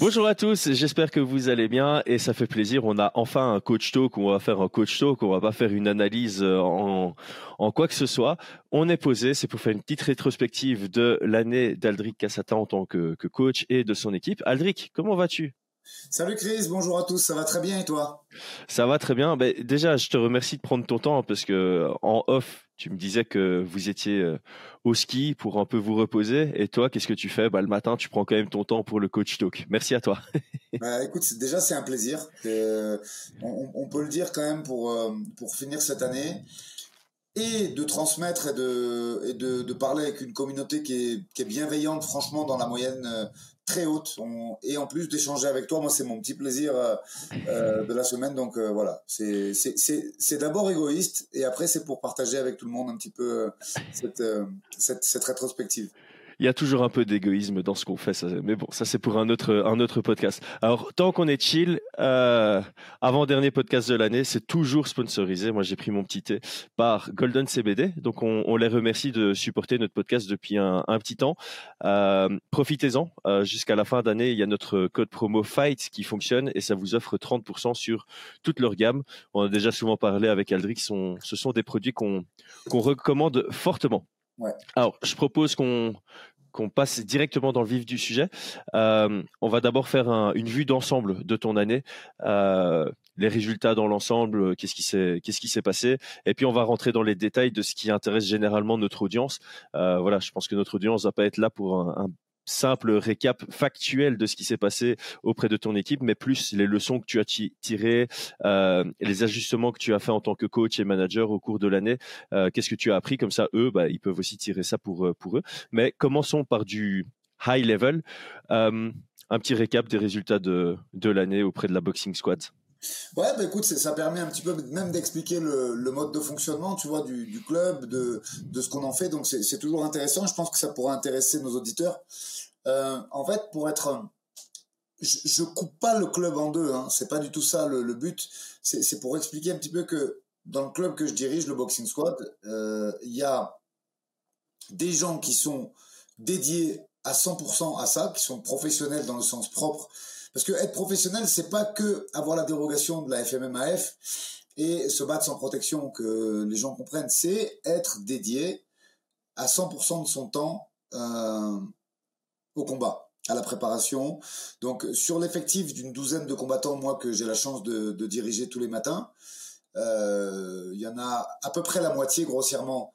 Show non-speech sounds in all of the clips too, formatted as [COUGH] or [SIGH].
Bonjour à tous, j'espère que vous allez bien et ça fait plaisir. On a enfin un coach talk, on va faire un coach talk, on va pas faire une analyse euh, en, en quoi que ce soit. On est posé, c'est pour faire une petite rétrospective de l'année d'Aldric Cassata en tant que, que coach et de son équipe. Aldric, comment vas-tu? Salut Chris, bonjour à tous, ça va très bien et toi? Ça va très bien. Ben, déjà, je te remercie de prendre ton temps parce que en off, tu me disais que vous étiez euh, au ski pour un peu vous reposer. Et toi, qu'est-ce que tu fais? Bah, Le matin, tu prends quand même ton temps pour le coach talk. Merci à toi. [LAUGHS] bah, écoute, déjà, c'est un plaisir. On, peut le dire quand même pour, euh, pour finir cette année et de transmettre et de, et de, parler avec une communauté qui est, qui est bienveillante, franchement, dans la moyenne euh, très haute. On, et en plus d'échanger avec toi, moi, c'est mon petit plaisir euh, euh de la semaine. Donc euh, voilà, c'est d'abord égoïste et après, c'est pour partager avec tout le monde un petit peu cette, cette, cette rétrospective il y a toujours un peu d'égoïsme dans ce qu'on fait. Mais bon, ça c'est pour un autre, un autre podcast. Alors, tant qu'on est chill, euh, avant-dernier podcast de l'année, c'est toujours sponsorisé. Moi, j'ai pris mon petit thé par Golden CBD. Donc, on, on les remercie de supporter notre podcast depuis un, un petit temps. Euh, Profitez-en. Euh, Jusqu'à la fin d'année, il y a notre code promo FIGHT qui fonctionne et ça vous offre 30% sur toute leur gamme. On a déjà souvent parlé avec Aldric. Ce sont des produits qu'on qu'on recommande fortement. Alors, je propose qu'on passe directement dans le vif du sujet. Euh, on va d'abord faire un, une vue d'ensemble de ton année, euh, les résultats dans l'ensemble, qu'est-ce qui s'est passé, et puis on va rentrer dans les détails de ce qui intéresse généralement notre audience. Euh, voilà, je pense que notre audience va pas être là pour un simple récap factuel de ce qui s'est passé auprès de ton équipe, mais plus les leçons que tu as tirées, euh, les ajustements que tu as fait en tant que coach et manager au cours de l'année. Euh, Qu'est-ce que tu as appris? Comme ça Eux, bah, ils peuvent aussi tirer ça pour euh, pour eux. Mais commençons par du high level. Euh, un petit récap des résultats de de l'année auprès de la boxing squad. Ouais, bah écoute, ça permet un petit peu même d'expliquer le, mode de fonctionnement, tu vois, du, club, de, de ce qu'on en fait. Donc c'est toujours intéressant. Je pense que ça pourra intéresser nos auditeurs. Euh, en fait, pour être, je, je, coupe pas le club en deux. Hein. C'est pas du tout ça le, le but. C'est pour expliquer un petit peu que dans le club que je dirige, le Boxing Squad, euh, il y a des gens qui sont dédiés à 100% à ça, qui sont professionnels dans le sens propre parce que être professionnel, c'est pas que avoir la dérogation de la FMMAF et se battre sans protection, que les gens comprennent. C'est être dédié à 100% de son temps euh, au combat, à la préparation. Donc sur l'effectif d'une douzaine de combattants, moi que j'ai la chance de, diriger tous les matins, euh, il y en a à peu près la moitié grossièrement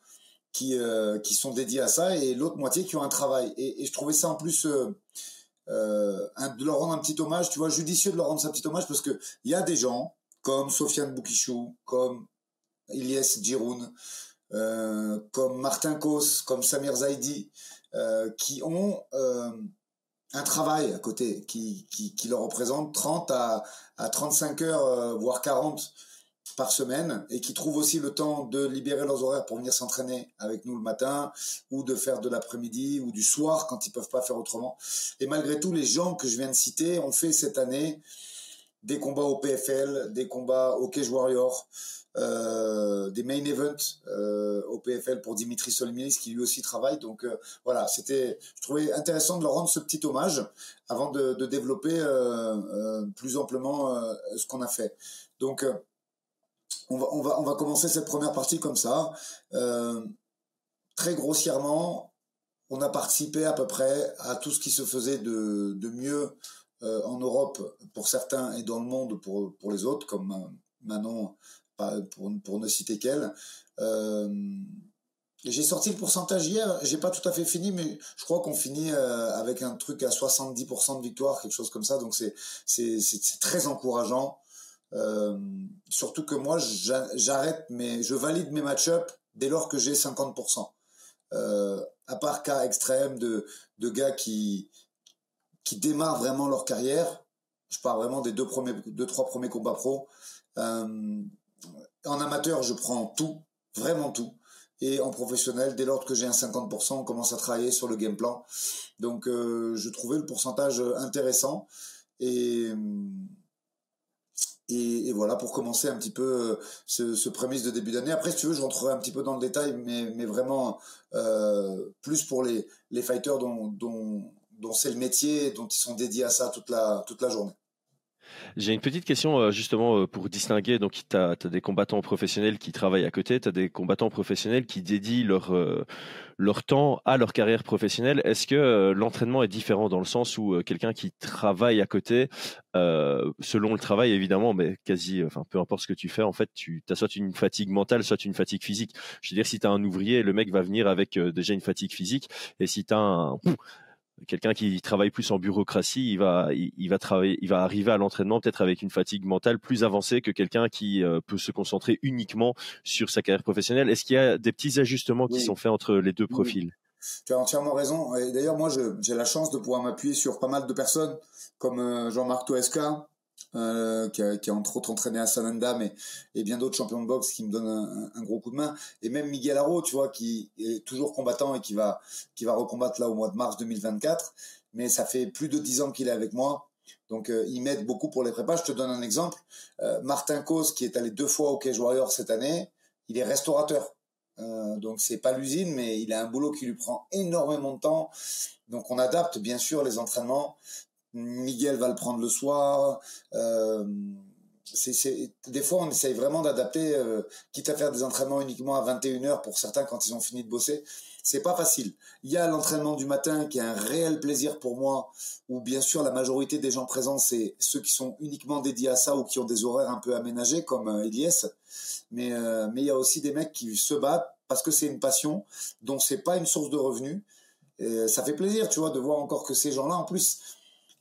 qui euh, qui sont dédiés à ça et l'autre moitié qui ont un travail. Et, je trouvais ça en plus euh, de leur rendre un petit hommage, tu vois, judicieux de leur rendre un petit hommage parce que il y a des gens comme Sofiane Boukichou, comme Ilyes Giroun, euh, comme Martin Kos, comme Samir Zaidi, euh, qui ont euh, un travail à côté qui, qui, qui, leur représente 30 à, à 35 heures, voire 40 par semaine et qui trouvent aussi le temps de libérer leurs horaires pour venir s'entraîner avec nous le matin ou de faire de l'après-midi ou du soir quand ils peuvent pas faire autrement. Et malgré tout, les gens que je viens de citer ont fait cette année des combats au PFL, des combats au Cage Warrior, euh, des main events euh, au PFL pour Dimitri Solminis qui lui aussi travaille. Donc euh, voilà, c'était, je trouvais intéressant de leur rendre ce petit hommage avant de, de développer euh, euh, plus amplement euh, ce qu'on a fait. Donc on va, on va, on va commencer cette première partie comme ça. Euh, très grossièrement, on a participé à peu près à tout ce qui se faisait de, de mieux euh, en Europe pour certains et dans le monde pour, pour les autres, comme Manon, pour, pour ne citer qu'elle. Euh, j'ai sorti le pourcentage hier, j'ai pas tout à fait fini, mais je crois qu'on finit avec un truc à 70% de victoire, quelque chose comme ça. Donc c'est c'est très encourageant. Euh, surtout que moi, j'arrête, mais je valide mes match-up dès lors que j'ai 50%. Euh, à part cas extrême de, de gars qui, qui démarrent vraiment leur carrière, je parle vraiment des deux premiers, deux trois premiers combats pro. Euh, en amateur, je prends tout, vraiment tout. Et en professionnel, dès lors que j'ai un 50%, on commence à travailler sur le game plan. Donc, euh, je trouvais le pourcentage intéressant. Et et, et, voilà pour commencer un petit peu euh, ce, ce prémisse de début d'année. Après, si tu veux, je rentrerai un petit peu dans le détail, mais, mais vraiment euh, plus pour les, les fighters dont, dont, dont c'est le métier, dont ils sont dédiés à ça toute la, toute la journée. J'ai une petite question euh, justement euh, pour distinguer. Donc, tu as, des combattants professionnels qui travaillent à côté, tu as des combattants professionnels qui dédient leur, euh, leur temps à leur carrière professionnelle. Est-ce que l'entraînement est différent dans le sens où quelqu'un qui travaille à côté, selon le travail évidemment, mais quasi, enfin peu importe ce que tu fais, en fait, tu as soit une fatigue mentale, soit une fatigue physique. Je veux dire, si tu as un ouvrier, le mec va venir avec déjà une fatigue physique, et si tu as un quelqu'un qui travaille plus en bureaucratie, il va, il, va travailler, il va arriver à l'entraînement peut-être avec une fatigue mentale plus avancée que quelqu'un qui euh, peut se concentrer uniquement sur sa carrière professionnelle. Est-ce qu'il y a des petits ajustements qui sont faits entre les deux profils? Tu as entièrement raison. Et d'ailleurs, moi, j'ai la chance de pouvoir m'appuyer sur pas mal de personnes comme euh, Jean-Marc Toesca, euh, qui, a, qui, a, entre autres entraîné à Sananda, mais et bien d'autres champions de boxe qui me donnent un, un, gros coup de main. Et même Miguel Haro, tu vois, qui est toujours combattant et qui va qui va recombattre là au mois de mars 2024. Mais ça fait plus de dix ans qu'il est avec moi. Donc euh, il m'aide beaucoup pour les prépas. Je te donne un exemple. Euh, Martin Cos, qui est allé deux fois au Cage Warrior cette année, il est restaurateur. Euh, donc c'est pas l'usine, mais il a un boulot qui lui prend énormément de temps. Donc on adapte bien sûr les entraînements. Miguel va le prendre le soir. Euh, des fois, on essaye vraiment d'adapter, euh, quitte à faire des entraînements uniquement à 21h pour certains quand ils ont fini de bosser. C'est pas facile. Il y a l'entraînement du matin qui est un réel plaisir pour moi, où bien sûr la majorité des gens présents, c'est ceux qui sont uniquement dédiés à ça ou qui ont des horaires un peu aménagés, comme euh, Elias. Mais, il y a aussi des mecs qui se battent parce que c'est une passion, dont c'est pas une source de revenus. Ça fait plaisir, tu vois, de voir encore que ces gens-là, en plus,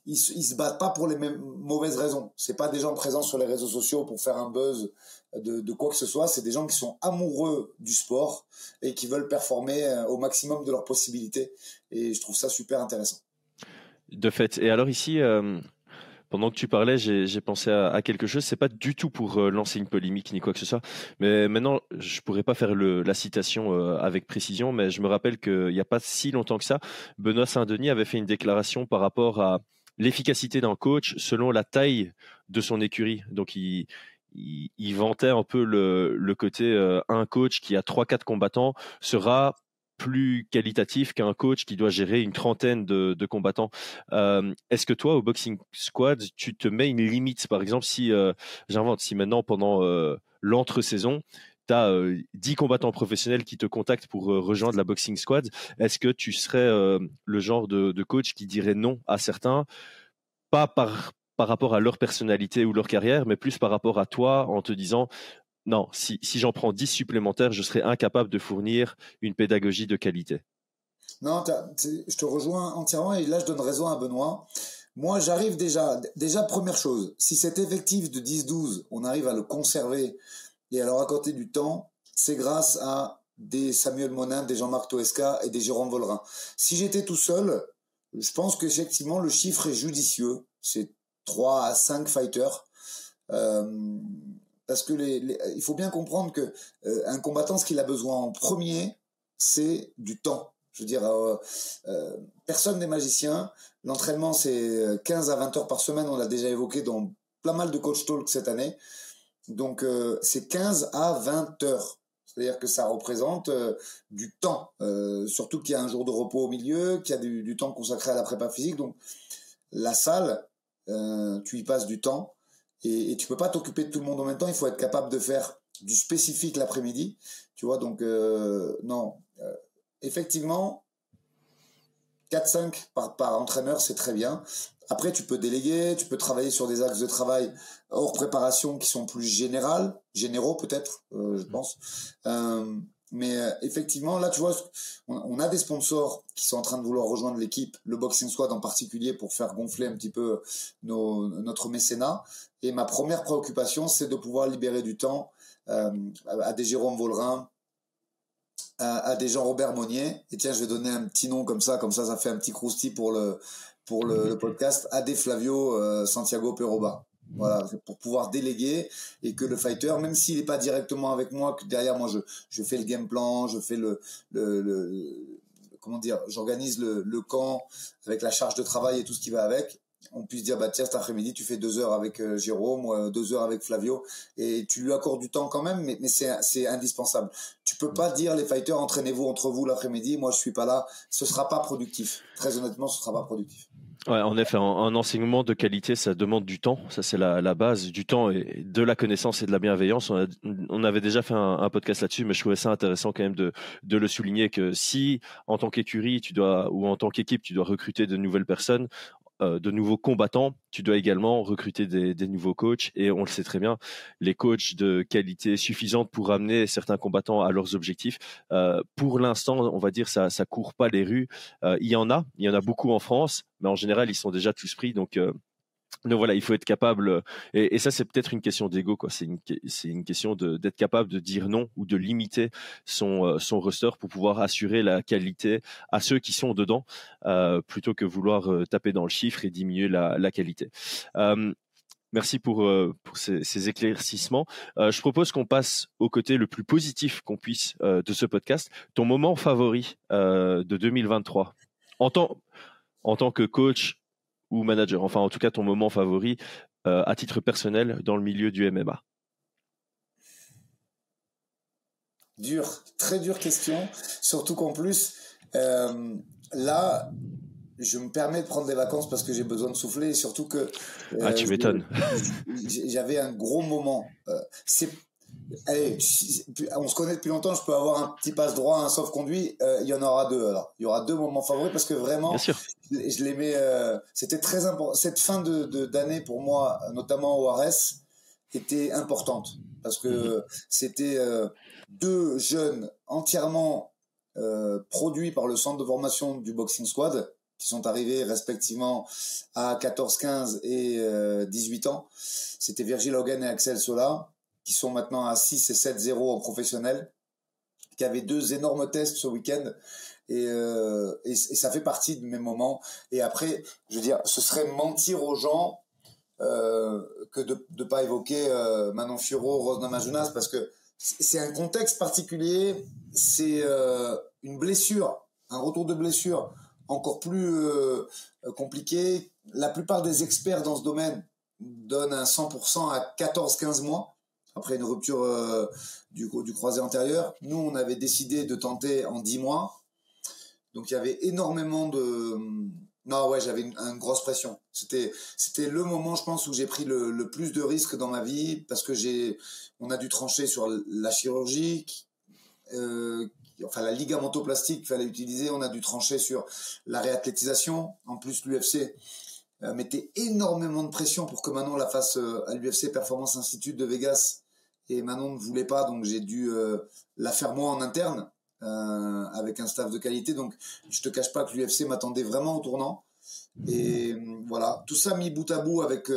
ils, ils se battent pas pour les mêmes mauvaises raisons. C'est pas des gens présents sur les réseaux sociaux pour faire un buzz de, quoi que ce soit. C'est des gens qui sont amoureux du sport et qui veulent performer euh, au maximum de leurs possibilités. Et je trouve ça super intéressant. De fait. Et alors ici, euh, pendant que tu parlais, j'ai pensé à, quelque chose. C'est pas du tout pour euh, lancer une polémique ni quoi que ce soit. Mais maintenant, je pourrais pas faire la citation avec précision, mais je me rappelle qu'il n'y a pas si longtemps que ça, Benoît Saint-Denis avait fait une déclaration par rapport à l'efficacité d'un coach selon la taille de son écurie. Donc il, vantait un peu le, côté euh, un coach qui a trois quatre combattants sera plus qualitatif qu'un coach qui doit gérer une trentaine de, combattants. Euh, Est-ce que toi, au Boxing Squad, tu te mets une limite? Par exemple, si, euh, j'invente, si maintenant, pendant l'entre-saison, tu as euh, 10 combattants professionnels qui te contactent pour euh, rejoindre la Boxing Squad, est-ce que tu serais euh, le genre de, de, coach qui dirait non à certains, pas par, par rapport à leur personnalité ou leur carrière, mais plus par rapport à toi en te disant non, si, si j'en prends 10 supplémentaires, je serais incapable de fournir une pédagogie de qualité? Non, je te rejoins entièrement et là je donne raison à Benoît. Moi, j'arrive déjà, déjà première chose, si cet effectif de 10-12, on arrive à le conserver et alors, à côté du temps, c'est grâce à des Samuel Monin, des Jean-Marc Toesca et des Jérôme Vollerin. Si j'étais tout seul, je pense qu'effectivement, le chiffre est judicieux. C'est 3 à 5 fighters. Euh, parce que les, les, il faut bien comprendre que euh, un combattant, ce qu'il a besoin en premier, c'est du temps. Je veux dire, euh, euh personne n'est magicien. L'entraînement, c'est 15 à 20 heures par semaine. On l'a déjà évoqué dans pas mal de coach talk cette année. Donc euh, c'est 15 à 20 heures. C'est-à-dire que ça représente euh, du temps, euh, surtout qu'il y a un jour de repos au milieu, qu'il y a du, temps consacré à la prépa physique. Donc la salle, tu y passes du temps et, et tu peux pas t'occuper de tout le monde en même temps. Il faut être capable de faire du spécifique l'après-midi. Tu vois, donc non, effectivement, 4-5 par, par entraîneur, c'est très bien. Après, tu peux déléguer, tu peux travailler sur des axes de travail hors préparation qui sont plus générales, généraux peut-être, euh, je mmh. pense. Euh, mais euh, effectivement, là, tu vois, on, on, a des sponsors qui sont en train de vouloir rejoindre l'équipe, le Boxing Squad en particulier, pour faire gonfler un petit peu nos, notre mécénat. Et ma première préoccupation, c'est de pouvoir libérer du temps euh, à des Jérôme Vollerin, à, des Jean-Robert Monnier. Et tiens, je vais donner un petit nom comme ça, comme ça, ça fait un petit croustillant pour le pour le podcast, à des Flavio euh, Santiago Peroba. Voilà, pour pouvoir déléguer et que le fighter, même s'il n'est pas directement avec moi, que derrière moi je, je fais le game plan, je fais le, le, le comment dire, j'organise le, le camp avec la charge de travail et tout ce qui va avec. On puisse dire bah tiens cet après-midi tu fais deux heures avec euh, Jérôme euh, deux heures avec Flavio et tu lui accordes du temps quand même mais, c'est indispensable tu peux pas dire les fighters entraînez-vous entre vous l'après-midi moi je suis pas là ce sera pas productif très honnêtement ce sera pas productif en effet, un, enseignement de qualité, ça demande du temps. Ça, c'est la, base du temps et de la connaissance et de la bienveillance. On, avait déjà fait un, podcast là-dessus, mais je trouvais ça intéressant quand même de, de le souligner que si, en tant qu'écurie, tu dois ou en tant qu'équipe, tu dois recruter de nouvelles personnes, de nouveaux combattants, tu dois également recruter des, nouveaux coachs. Et on le sait très bien, les coachs de qualité suffisante pour amener certains combattants à leurs objectifs. Euh, pour l'instant, on va dire ça, ça court pas les rues. Euh, il y en a, il y en a beaucoup en France, mais en général, ils sont déjà tous pris. Donc donc voilà, il faut être capable, et, ça c'est peut-être une question d'ego, quoi. C'est une, question d'être capable de dire non ou de limiter son, euh, son roster pour pouvoir assurer la qualité à ceux qui sont dedans, euh, plutôt que vouloir euh, taper dans le chiffre et diminuer la, la qualité. Merci pour, pour ces, ces, éclaircissements. je propose qu'on passe au côté le plus positif qu'on puisse de ce podcast. Ton moment favori de 2023 en tant, en tant que coach ou manager Enfin, en tout cas, ton moment favori euh, à titre personnel dans le milieu du MMA Dur, très dure question. Surtout qu'en plus, euh, là, je me permets de prendre des vacances parce que j'ai besoin de souffler et surtout que. ah, tu euh, m'étonnes. [LAUGHS] J'avais un gros moment. c'est Allez, on se connaît depuis longtemps, je peux avoir un petit passe droit, un sauf conduit. Euh, il y en aura deux alors. Il y aura deux moments favoris parce que vraiment, Bien sûr. Je, mets. Euh, c'était très important. Cette fin de d'année pour moi, notamment au RS, était importante parce que mhm. c'était euh, deux jeunes entièrement produits par le centre de formation du Boxing Squad qui sont arrivés respectivement à 14, 15 et 18 ans. C'était Virgil Hogan et Axel Sola qui sont maintenant à 6 et 7-0 en professionnel, qui avaient deux énormes tests ce week-end. Et, euh, et, ça fait partie de mes moments. Et après, je veux dire, ce serait mentir aux gens euh, que de ne pas évoquer euh, Manon Furo, Rose Namajunas, parce que c'est un contexte particulier, c'est une blessure, un retour de blessure encore plus compliqué. La plupart des experts dans ce domaine donnent un 100% à 14-15 mois après une rupture du, du croisé antérieur. Nous, on avait décidé de tenter en 10 mois. Donc il y avait énormément de... Non, ouais, j'avais une, grosse pression. C'était, c'était le moment, je pense, où j'ai pris le, plus de risques dans ma vie parce que j'ai, on a dû trancher sur la chirurgie, euh, enfin la ligamentoplastique qu'il fallait utiliser. On a dû trancher sur la réathlétisation. En plus, l'UFC euh, mettait énormément de pression pour que Manon la fasse à l'UFC Performance Institute de Vegas et Manon ne voulait pas, donc j'ai dû euh, la faire moi en interne euh, avec un staff de qualité. Donc je te cache pas que l'UFC m'attendait vraiment au tournant. Et euh, voilà, tout ça mis bout à bout avec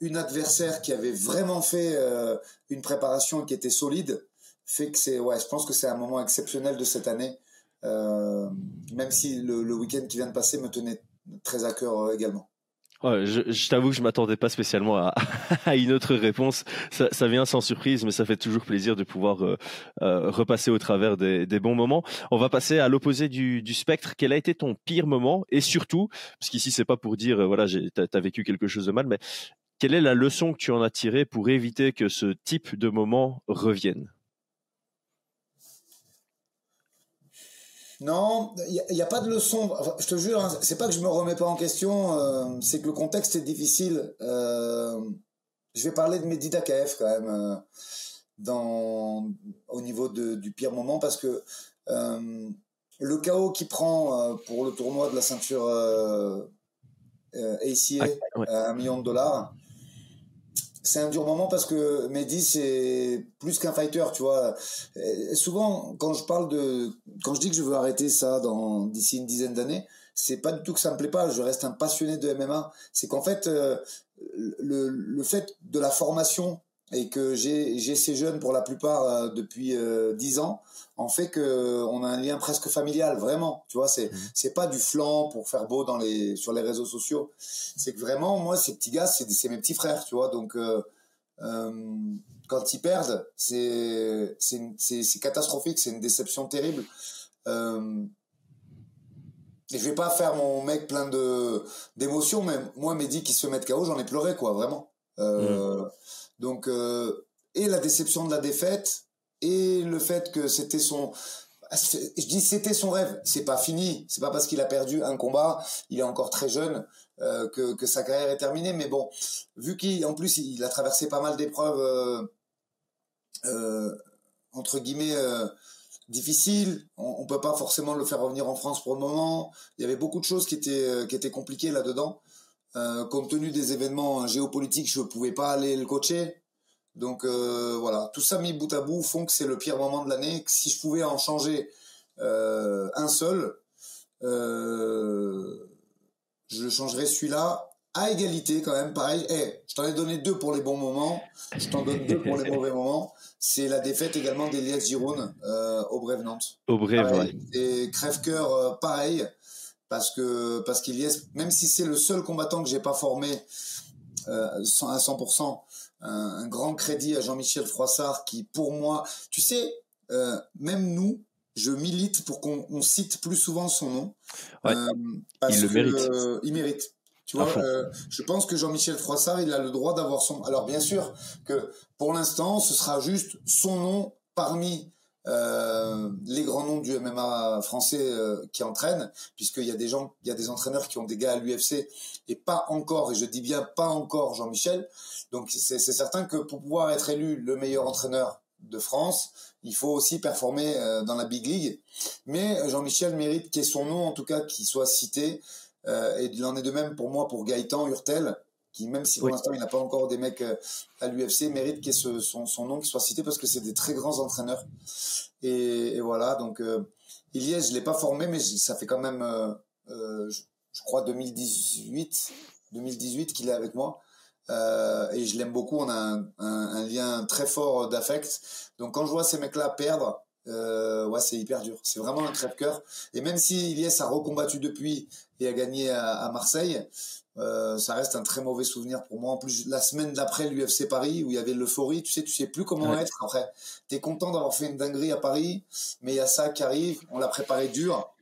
une adversaire qui avait vraiment fait une préparation qui était solide, fait que c'est, ouais, je pense que c'est un moment exceptionnel de cette année, même si le, le week-end qui vient de passer me tenait très à cœur également je, t'avoue que je m'attendais pas spécialement à, [LAUGHS] une autre réponse. Ça, vient sans surprise, mais ça fait toujours plaisir de pouvoir euh, euh, repasser au travers des, des, bons moments. On va passer à l'opposé du, du, spectre. Quel a été ton pire moment? Et surtout, parce qu'ici c'est pas pour dire euh, voilà, t'as as vécu quelque chose de mal, mais quelle est la leçon que tu en as tirée pour éviter que ce type de moment revienne? Non, il n'y a, pas de leçon. je te jure, hein, c'est pas que je me remets pas en question, euh, c'est que le contexte est difficile. Euh, je vais parler de Mehdi Dakaef quand même euh, dans, au niveau de, du pire moment parce que le chaos qu'il prend pour le tournoi de la ceinture ACA, à un million de dollars, c'est un dur moment parce que Mehdi c'est plus qu'un fighter, tu vois. souvent quand je parle de quand je dis que je veux arrêter ça dans d'ici une dizaine d'années, c'est pas du tout que ça me plaît pas, je reste un passionné de MMA, c'est qu'en fait euh, le, le fait de la formation et que j'ai ces jeunes pour la plupart euh, depuis euh, dix ans en fait que on a un lien presque familial vraiment tu vois c'est mmh. c'est pas du flanc pour faire beau dans les sur les réseaux sociaux c'est que vraiment moi ces petits gars c'est mes petits frères tu vois donc euh, euh quand ils perdent c'est c'est catastrophique c'est une déception terrible euh, et je vais pas faire mon mec plein de d'émotions, mais moi, Mehdi qui se met KO, j'en ai pleuré, quoi, vraiment. Euh, mm. Donc, euh, et la déception de la défaite, et le fait que c'était son, je dis c'était son rêve, c'est pas fini, c'est pas parce qu'il a perdu un combat, il est encore très jeune euh, que, que sa carrière est terminée, mais bon, vu qu'en plus il a traversé pas mal d'épreuves euh, entre guillemets difficile. On, ne peut pas forcément le faire revenir en France pour le moment. Il y avait beaucoup de choses qui étaient qui étaient compliquées là-dedans. Euh, compte tenu des événements géopolitiques, je ne pouvais pas aller le coacher. Donc euh, voilà, tout ça mis bout à bout font que c'est le pire moment de l'année. Si je pouvais en changer un seul, je changerais celui-là à égalité quand même. Pareil, eh, je t'en ai donné deux pour les bons moments, je t'en donne deux pour les [LAUGHS] mauvais moments c'est la défaite également d'Elias Giroud euh, au Brève Nantes. Au Brève, Et crève-cœur, euh, pareil, parce que parce qu'Elias, même si c'est le seul combattant que j'ai pas formé euh, à 100%, un, grand crédit à Jean-Michel Froissart qui, pour moi, tu sais, euh, même nous, je milite pour qu'on cite plus souvent son nom. Ouais. il le mérite. il mérite. Tu vois, euh, je pense que Jean-Michel Froissart, il a le droit d'avoir son. Alors bien sûr que pour l'instant, ce sera juste son nom parmi euh, les grands noms du MMA français euh, qui entraînent, puisqu'il y a des gens, il y a des entraîneurs qui ont des gars à l'UFC et pas encore, et je dis bien pas encore Jean-Michel. Donc c'est certain que pour pouvoir être élu le meilleur entraîneur de France, il faut aussi performer euh, dans la big league. Mais Jean-Michel mérite qu'il ait son nom, en tout cas, qui soit cité. Euh, et il en est de même pour moi pour Gaëtan Hurtel, qui même si pour l'instant il n'a pas encore des mecs euh, à l'UFC, mérite que son, son, nom qui soit cité parce que c'est des très grands entraîneurs. Et, et voilà, donc euh, Iliès, je l'ai pas formé, mais ça fait quand même, euh, euh je, je, crois 2018, 2018 qu'il est avec moi. Euh, et je l'aime beaucoup, on a un, un, un lien très fort d'affect. Donc quand je vois ces mecs-là perdre, euh, ouais, c'est hyper dur. C'est vraiment un crève-cœur. Et même si Iliès a recombattu depuis et a gagné à, Marseille, euh, ça reste un très mauvais souvenir pour moi. En plus, la semaine d'après l'UFC Paris, où il y avait l'euphorie, tu sais, tu sais plus comment être après. T'es content d'avoir fait une dinguerie à Paris, mais il y a ça qui arrive. On l'a préparé dur.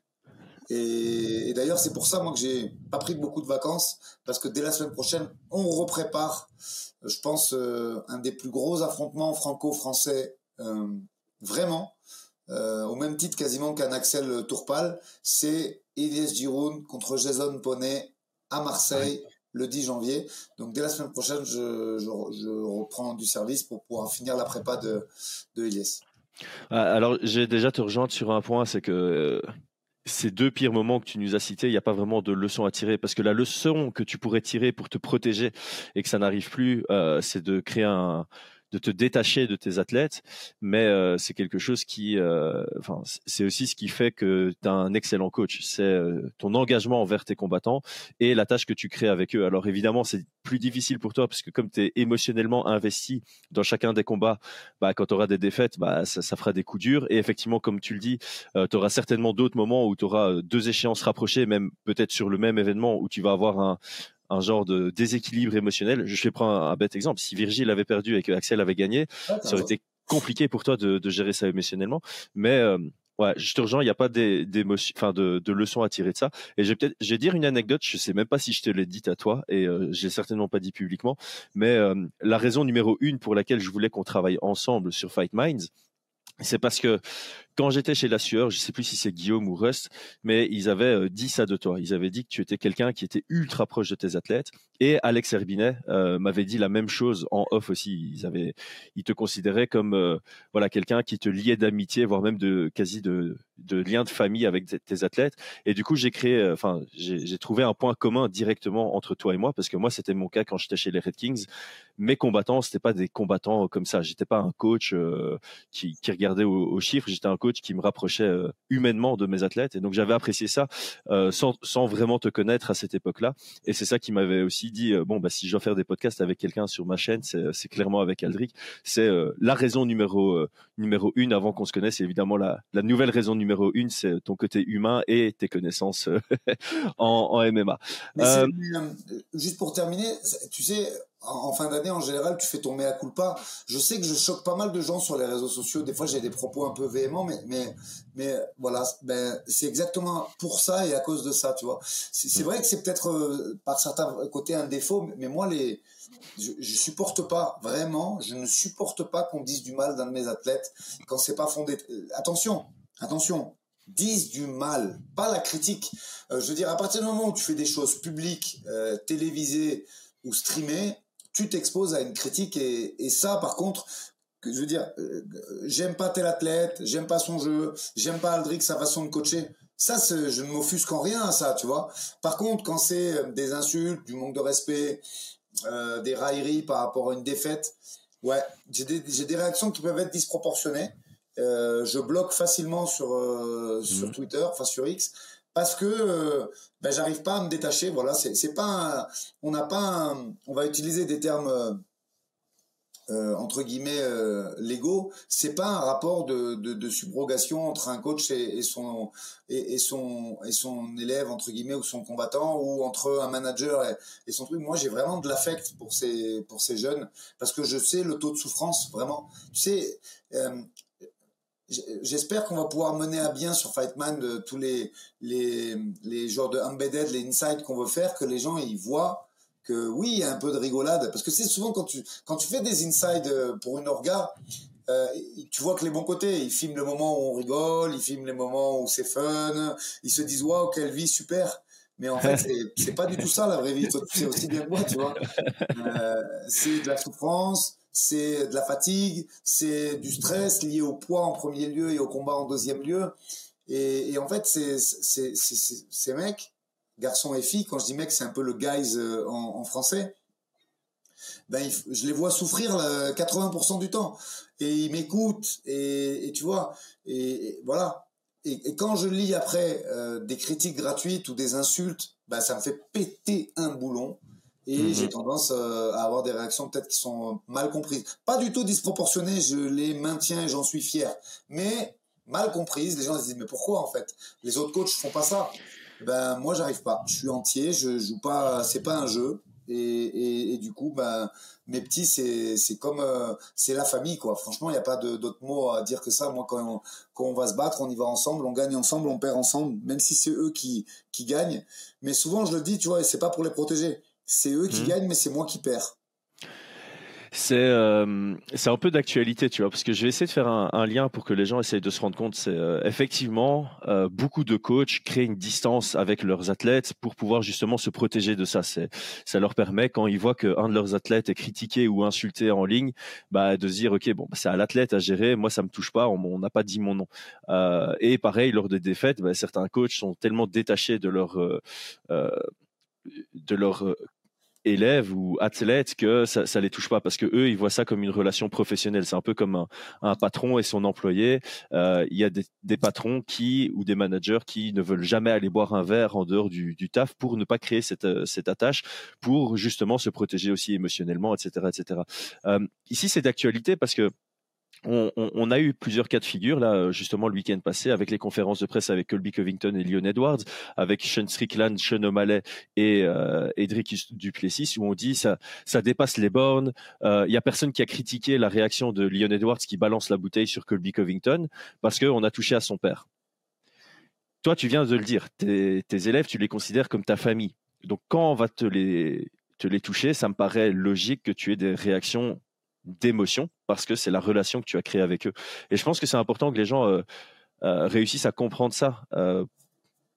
Et, d'ailleurs, c'est pour ça, moi, que j'ai pas pris beaucoup de vacances, parce que dès la semaine prochaine, on reprépare, je pense, euh, un des plus gros affrontements franco-français, euh, vraiment. Euh, au même titre quasiment qu'un Axel Tourpal, c'est Elias Giroud contre Jason Poney à Marseille le 10 janvier. Donc dès la semaine prochaine, je, je, reprends du service pour pouvoir finir la prépa de, de Elias. Ah, alors j'ai déjà te rejoindre sur un point, c'est que euh, ces deux pires moments que tu nous as cités, il n'y a pas vraiment de leçon à tirer parce que la leçon que tu pourrais tirer pour te protéger et que ça n'arrive plus, euh, c'est de créer un de te détacher de tes athlètes, mais euh, c'est quelque chose qui, euh, enfin, c'est aussi ce qui fait que tu as un excellent coach. C'est euh, ton engagement envers tes combattants et la tâche que tu crées avec eux. Alors évidemment, c'est plus difficile pour toi parce que comme tu es émotionnellement investi dans chacun des combats, bah, quand tu auras des défaites, bah, ça, ça, fera des coups durs. Et effectivement, comme tu le dis, tu auras certainement d'autres moments où tu auras deux échéances rapprochées, même peut-être sur le même événement où tu vas avoir un, un genre de déséquilibre émotionnel. Je vais prendre un, bête exemple. Si Virgile avait perdu et que Axel avait gagné, ça aurait été compliqué pour toi de, de gérer ça émotionnellement. Mais euh, ouais, je te rejoins. Il n'y a pas d'émotion, enfin de, de, leçons à tirer de ça. Et je vais peut-être, je vais dire une anecdote. Je sais même pas si je te l'ai dit à toi et euh, j'ai certainement pas dit publiquement. Mais euh, la raison numéro une pour laquelle je voulais qu'on travaille ensemble sur Fight Minds, c'est parce que quand j'étais chez La Sueur, je sais plus si c'est Guillaume ou Rust, mais ils avaient euh, dit ça de toi. Ils avaient dit que tu étais quelqu'un qui était ultra proche de tes athlètes. Et Alex Herbinet euh, m'avait dit la même chose en off aussi. Ils avaient, ils te considéraient comme euh, voilà quelqu'un qui te liait d'amitié, voire même de quasi de, de lien de famille avec tes athlètes. Et du coup, j'ai créé, enfin, j'ai trouvé un point commun directement entre toi et moi parce que moi, c'était mon cas quand j'étais chez les Red Kings. Mes combattants, c'était pas des combattants comme ça. J'étais pas un coach qui, regardait aux, aux chiffres. J'étais un coach qui me rapprochait euh, humainement de mes athlètes. Et donc j'avais apprécié ça euh, sans, sans, vraiment te connaître à cette époque-là. Et c'est ça qui m'avait aussi dit, euh, bon, bah, si je dois faire des podcasts avec quelqu'un sur ma chaîne, c'est clairement avec Aldric. C'est la raison numéro, numéro une avant qu'on se connaisse. Et évidemment, la, la nouvelle raison numéro une, c'est ton côté humain et tes connaissances [LAUGHS] en, en, MMA. juste pour terminer, tu sais, en fin d'année, en général, tu fais ton mea culpa. Je sais que je choque pas mal de gens sur les réseaux sociaux. Des fois, j'ai des propos un peu véhéments, mais, mais, mais voilà, ben, c'est exactement pour ça et à cause de ça, tu vois. C'est vrai que c'est peut-être euh, par certains côtés un défaut, mais moi, les, je, je supporte pas vraiment, je ne supporte pas qu'on dise du mal d'un de mes athlètes quand c'est pas fondé. Euh, attention, attention, disent du mal, pas la critique. Euh, je veux dire, à partir du moment où tu fais des choses publiques, télévisées ou streamées, tu t'exposes à une critique et, et ça, par contre, que je veux dire, euh, j'aime pas tel athlète, j'aime pas son jeu, j'aime pas Aldric sa façon de coacher. Ça, je ne m'offusque en rien à ça, tu vois. Par contre, quand c'est euh, des insultes, du manque de respect, euh, des railleries par rapport à une défaite, ouais, j'ai des, des, réactions qui peuvent être disproportionnées. Euh, je bloque facilement sur, euh, sur mmh. Twitter, enfin sur X, parce que euh, ben, j'arrive pas à me détacher. Voilà, c'est pas, on n'a pas, on va utiliser des termes euh, euh, entre guillemets euh, légaux. C'est pas un rapport de, de, subrogation entre un coach et, son et, son et son élève entre guillemets ou son combattant ou entre un manager et, son truc. Moi, j'ai vraiment de l'affect pour ces pour ces jeunes parce que je sais le taux de souffrance vraiment. Tu sais, J'espère qu'on va pouvoir mener à bien sur Fightman de tous les, les, les genres de embedded, les insights qu'on veut faire, que les gens ils voient que oui, il y a un peu de rigolade. Parce que c'est souvent quand tu, quand tu fais des insides euh, pour une orga, euh, tu vois que les bons côtés, ils filment le moment où on rigole, ils filment les moments où c'est fun, ils se disent waouh, quelle vie super. Mais en fait, c'est pas du tout ça la vraie vie. C'est aussi bien que moi, tu vois. Euh, c'est de la souffrance, c'est de la fatigue, c'est du stress lié au poids en premier lieu et au combat en deuxième lieu. Et, en fait, ces mecs, garçons et filles, quand je dis mec, c'est un peu le guys euh, en, français, ben, je les vois souffrir 80% du temps. Et ils m'écoutent, et, tu vois, et, voilà. Et, quand je lis après euh, des critiques gratuites ou des insultes, ben, ça me fait péter un boulon et mhm. j'ai tendance euh, à avoir des réactions peut-être qui sont mal comprises. Pas du tout disproportionnées, je les maintiens et j'en suis fier, mais mal comprises. Les gens se disent mais pourquoi en fait? Les autres coachs font pas ça. Ben moi j'arrive pas. Je suis entier, je joue pas, c'est pas un jeu. Et, et, et, du coup, ben, mes petits, c'est, c'est comme, euh, c'est la famille, quoi. Franchement, il n'y a pas d'autres mots à dire que ça. Moi, quand on, quand on va se battre, on y va ensemble, on gagne ensemble, on perd ensemble, même si c'est eux qui, qui gagnent. Mais souvent, je le dis, tu vois, et c'est pas pour les protéger. C'est eux qui mmh. gagnent, mais c'est moi qui perds. C'est euh, c'est un peu d'actualité, tu vois, parce que je vais essayer de faire un, un, lien pour que les gens essayent de se rendre compte. C'est euh, effectivement euh, beaucoup de coachs créent une distance avec leurs athlètes pour pouvoir justement se protéger de ça. C'est ça leur permet quand ils voient qu'un de leurs athlètes est critiqué ou insulté en ligne, bah de se dire ok bon bah, c'est à l'athlète à gérer, moi ça me touche pas, on n'a pas dit mon nom. et pareil lors des défaites, bah, certains coachs sont tellement détachés de leur de leur élèves ou athlètes que ça, ça les touche pas parce que eux ils voient ça comme une relation professionnelle. C'est un peu comme un, patron et son employé. Euh, il y a des, patrons qui ou des managers qui ne veulent jamais aller boire un verre en dehors du, taf pour ne pas créer cette, cette attache, pour justement se protéger aussi émotionnellement, etc., etc. Euh, ici c'est d'actualité parce que on, a eu plusieurs cas de figure là justement le week-end passé avec les conférences de presse avec Colby Covington et Leon Edwards, avec Sean Strickland, Sean O'Malley et euh, Edric Duplessis où on dit ça ça dépasse les bornes. Il euh, y a personne qui a critiqué la réaction de Leon Edwards qui balance la bouteille sur Colby Covington parce qu'on a touché à son père. Toi, tu viens de le dire, tes, élèves, tu les considères comme ta famille. Donc quand on va te les toucher, ça me paraît logique que tu aies des réactions d'émotion parce que c'est la relation que tu as créée avec eux. Et je pense que c'est important que les gens euh, euh, réussissent à comprendre ça. Euh,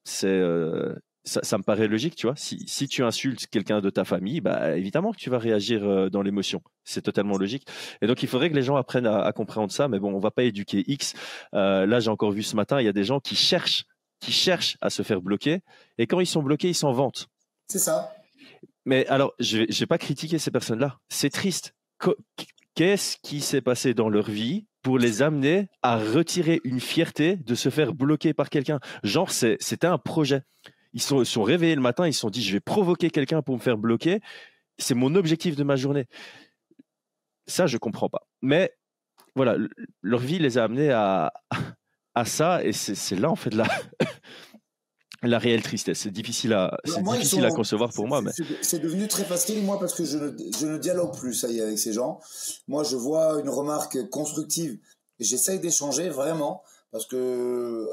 c'est ça, me paraît logique, tu vois. Si, si tu insultes quelqu'un de ta famille, bah évidemment que tu vas réagir dans l'émotion. C'est totalement logique. Et donc il faudrait que les gens apprennent à, comprendre ça. Mais bon, on va pas éduquer X. là, j'ai encore vu ce matin, il y a des gens qui cherchent, qui cherchent à se faire bloquer. Et quand ils sont bloqués, ils s'en vantent. C'est ça. Mais alors, je vais pas critiquer ces personnes-là. C'est triste qu'est-ce qui s'est passé dans leur vie pour les amener à retirer une fierté de se faire bloquer par quelqu'un? Genre, c'était un projet. Ils sont, sont réveillés le matin, ils se sont dit, je vais provoquer quelqu'un pour me faire bloquer. C'est mon objectif de ma journée. Ça, je comprends pas. Mais voilà, leur vie les a amenés à, à ça, et c'est là, en fait, là, [LAUGHS] la réelle tristesse. C'est difficile à, c'est difficile à concevoir pour moi. Mais... C'est devenu très facile, moi, parce que je ne, je ne dialogue plus, ça y est, avec ces gens. Moi, je vois une remarque constructive. J'essaye d'échanger vraiment, parce que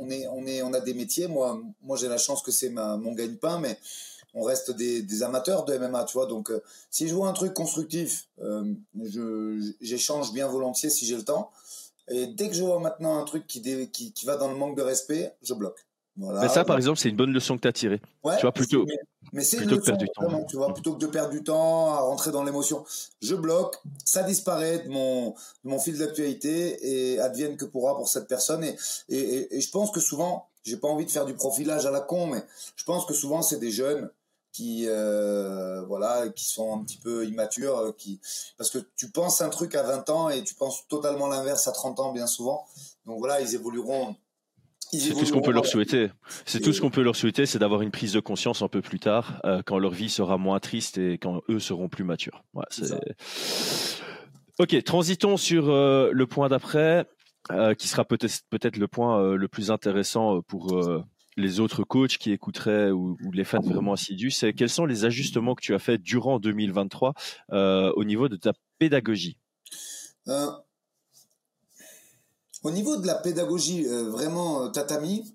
on, est, on, est, on a des métiers. Moi, moi j'ai la chance que c'est mon gagne-pain, mais on reste des, des, amateurs de MMA, tu vois. Donc, euh, si je vois un truc constructif, euh, j'échange bien volontiers si j'ai le temps. Et dès que je vois maintenant un truc qui, qui, qui va dans le manque de respect, je bloque. Mais ça, par exemple, c'est une bonne leçon que tu as tirée. tu vois, plutôt, mais, c'est plutôt que du temps. tu vois, plutôt que de perdre du temps à rentrer dans l'émotion, je bloque, ça disparaît de mon, de mon fil d'actualité et advienne que pourra pour cette personne. Et, et, et je pense que souvent, j'ai pas envie de faire du profilage à la con, mais je pense que souvent, c'est des jeunes qui euh, voilà qui sont un petit peu immatures euh, qui parce que tu penses un truc à 20 ans et tu penses totalement l'inverse à 30 ans bien souvent donc voilà ils évolueront c'est tout ce qu'on peut leur souhaiter. C'est tout ce qu'on peut leur souhaiter, c'est d'avoir une prise de conscience un peu plus tard, euh, quand leur vie sera moins triste et quand eux seront plus matures. ok, transitons sur euh, le point d'après, euh, qui sera peut-être peut-être le point le plus intéressant pour les autres coachs qui écouteraient ou, ou les fans vraiment assidus. C'est quels sont les ajustements que tu as fait durant 2023 au niveau de ta pédagogie? Au niveau de la pédagogie, euh, vraiment euh, tatami,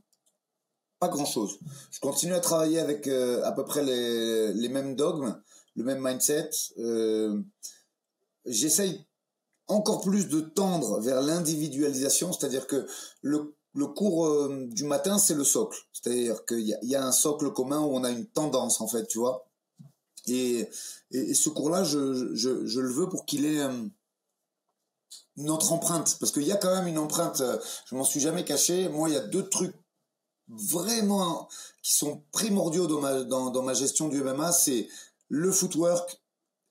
pas grand-chose. Je continue à travailler avec euh, à peu près les, les, mêmes dogmes, le même mindset. J'essaye encore plus de tendre vers l'individualisation, c'est-à-dire que le, le cours du matin, c'est le socle. C'est-à-dire qu'il y, y, a un socle commun où on a une tendance, en fait, tu vois. Et, et, ce cours-là, je, je, je, le veux pour qu'il ait notre empreinte, parce qu'il y a quand même une empreinte, euh, je m'en suis jamais caché, moi il y a deux trucs vraiment qui sont primordiaux dans ma, dans, ma gestion du MMA, c'est le footwork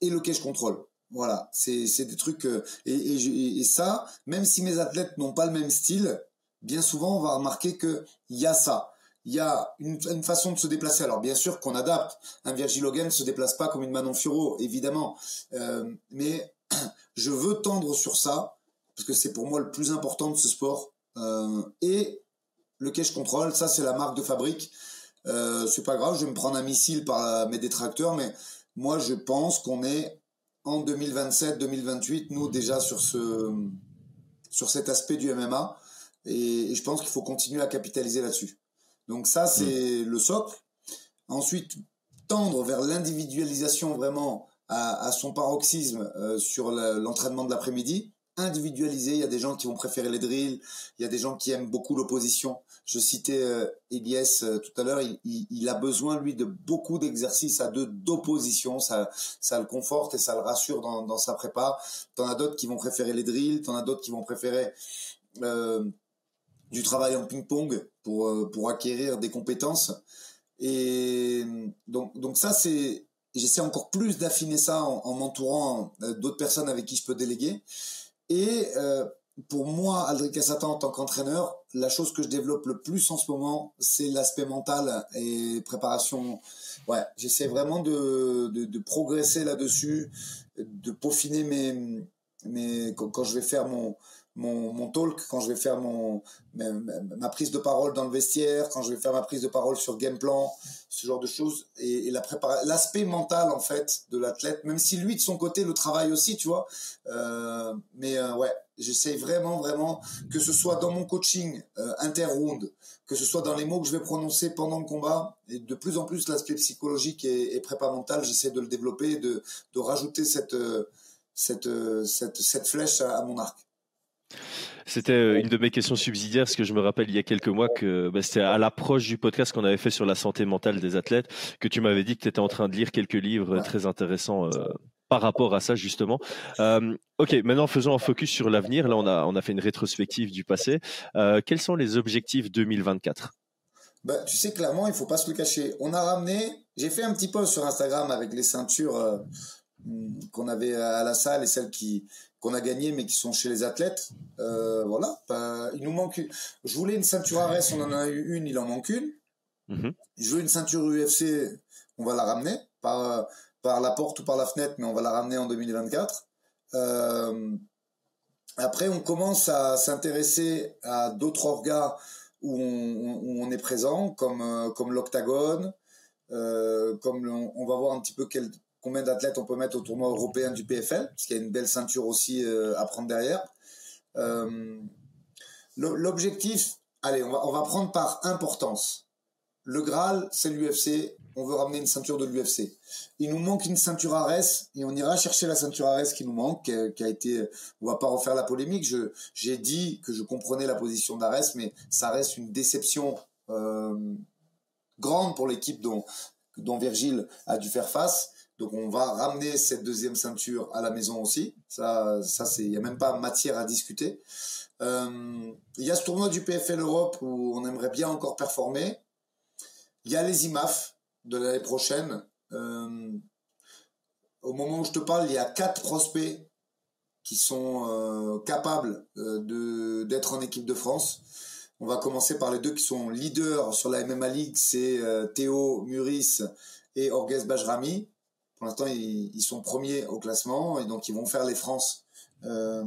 et le cage control. Voilà, c'est des trucs euh, et, et, et, ça, même si mes athlètes n'ont pas le même style, bien souvent on va remarquer que il y a ça. Il y a une, une, façon de se déplacer. Alors bien sûr qu'on adapte. Un Virgil Hogan ne se déplace pas comme une Manon Furo, évidemment. Euh, mais [CLEARS THROAT] je veux tendre sur ça parce que c'est pour moi le plus important de ce sport. Euh, et le cache control, ça c'est la marque de fabrique. Euh, c'est pas grave, je vais me prendre un missile par mes détracteurs, mais moi je pense qu'on est en 2027-2028, nous déjà sur ce sur cet aspect du MMA, et, je pense qu'il faut continuer à capitaliser là-dessus. Donc ça c'est mmh. le socle. Ensuite, tendre vers l'individualisation vraiment à, son paroxysme euh, sur l'entraînement de l'après-midi, individualisé. Il y a des gens qui vont préférer les drills, il y a des gens qui aiment beaucoup l'opposition. Je citais euh, euh, tout à l'heure, il, a besoin lui de beaucoup d'exercices à deux d'opposition, ça, le conforte et ça le rassure dans, sa prépa. T'en as d'autres qui vont préférer les drills, t'en as d'autres qui vont préférer euh, du travail en ping-pong pour euh, pour acquérir des compétences. Et donc donc ça c'est j'essaie encore plus d'affiner ça en, m'entourant d'autres personnes avec qui je peux déléguer. Et euh, pour moi, Aldrich Satan, en tant qu'entraîneur, la chose que je développe le plus en ce moment, c'est l'aspect mental et préparation. Ouais, j'essaie vraiment de, de, de progresser là-dessus, de peaufiner mes, mes quand je vais faire mon mon, mon talk, quand je vais faire mon, ma, prise de parole dans le vestiaire, quand je vais faire ma prise de parole sur game plan, ce genre de choses. Et, et la l'aspect mental, en fait, de l'athlète, même si lui, de son côté, le travaille aussi, tu vois. Euh, mais euh, ouais, j'essaye vraiment, vraiment, que ce soit dans mon coaching euh, inter-round, que ce soit dans les mots que je vais prononcer pendant le combat, et de plus en plus l'aspect psychologique et, et prépa mental, j'essaie de le développer, de, de rajouter cette, cette, cette, cette flèche à mon arc. C'était euh, une de mes questions subsidiaires, parce que je me rappelle il y a quelques mois que bah, c'était à l'approche du podcast qu'on avait fait sur la santé mentale des athlètes, que tu m'avais dit que tu étais en train de lire quelques livres très intéressants euh, par rapport à ça justement. Euh, ok, maintenant faisons un focus sur l'avenir. Là, on a, on a fait une rétrospective du passé. Euh, quels sont les objectifs 2024 bah, tu sais, clairement, il faut pas se le cacher. On a ramené, j'ai fait un petit post sur Instagram avec les ceintures euh, qu'on avait à la salle et celles qui, qu'on a gagné mais qui sont chez les athlètes. Euh, voilà, bah, il nous manque. Je voulais une ceinture Ares, on en a eu une, il en manque une. Mhm. Je veux une ceinture UFC, on va la ramener par par la porte ou par la fenêtre, mais on va la ramener en 2024. Euh, après, on commence à s'intéresser à d'autres orgas où on, est présent, comme, comme l'Octagone, comme on, va voir un petit peu quel, combien d'athlètes on peut mettre au tournoi européen du PFL, parce qu'il y a une belle ceinture aussi à prendre derrière. L'objectif, allez, on va, prendre par importance. Le Graal, c'est l'UFC. On veut ramener une ceinture de l'UFC. Il nous manque une ceinture Ares et on ira chercher la ceinture Ares qui nous manque, qui a, été. On va pas refaire la polémique. J'ai dit que je comprenais la position d'Ares, mais ça reste une déception euh, grande pour l'équipe dont dont Virgile a dû faire face. Donc on va ramener cette deuxième ceinture à la maison aussi. Ça, ça c'est, il y a même pas matière à discuter. Euh, il y a ce tournoi du PFL Europe où on aimerait bien encore performer. Il y a les IMAF de l'année prochaine. Euh, au moment où je te parle, il y a quatre prospects qui sont euh, capables de d'être en équipe de France. On va commencer par les deux qui sont leaders sur la MMA League, c'est Théo Muris et Orges Bajrami. Pour l'instant, ils, ils, sont premiers au classement et donc ils vont faire les France euh,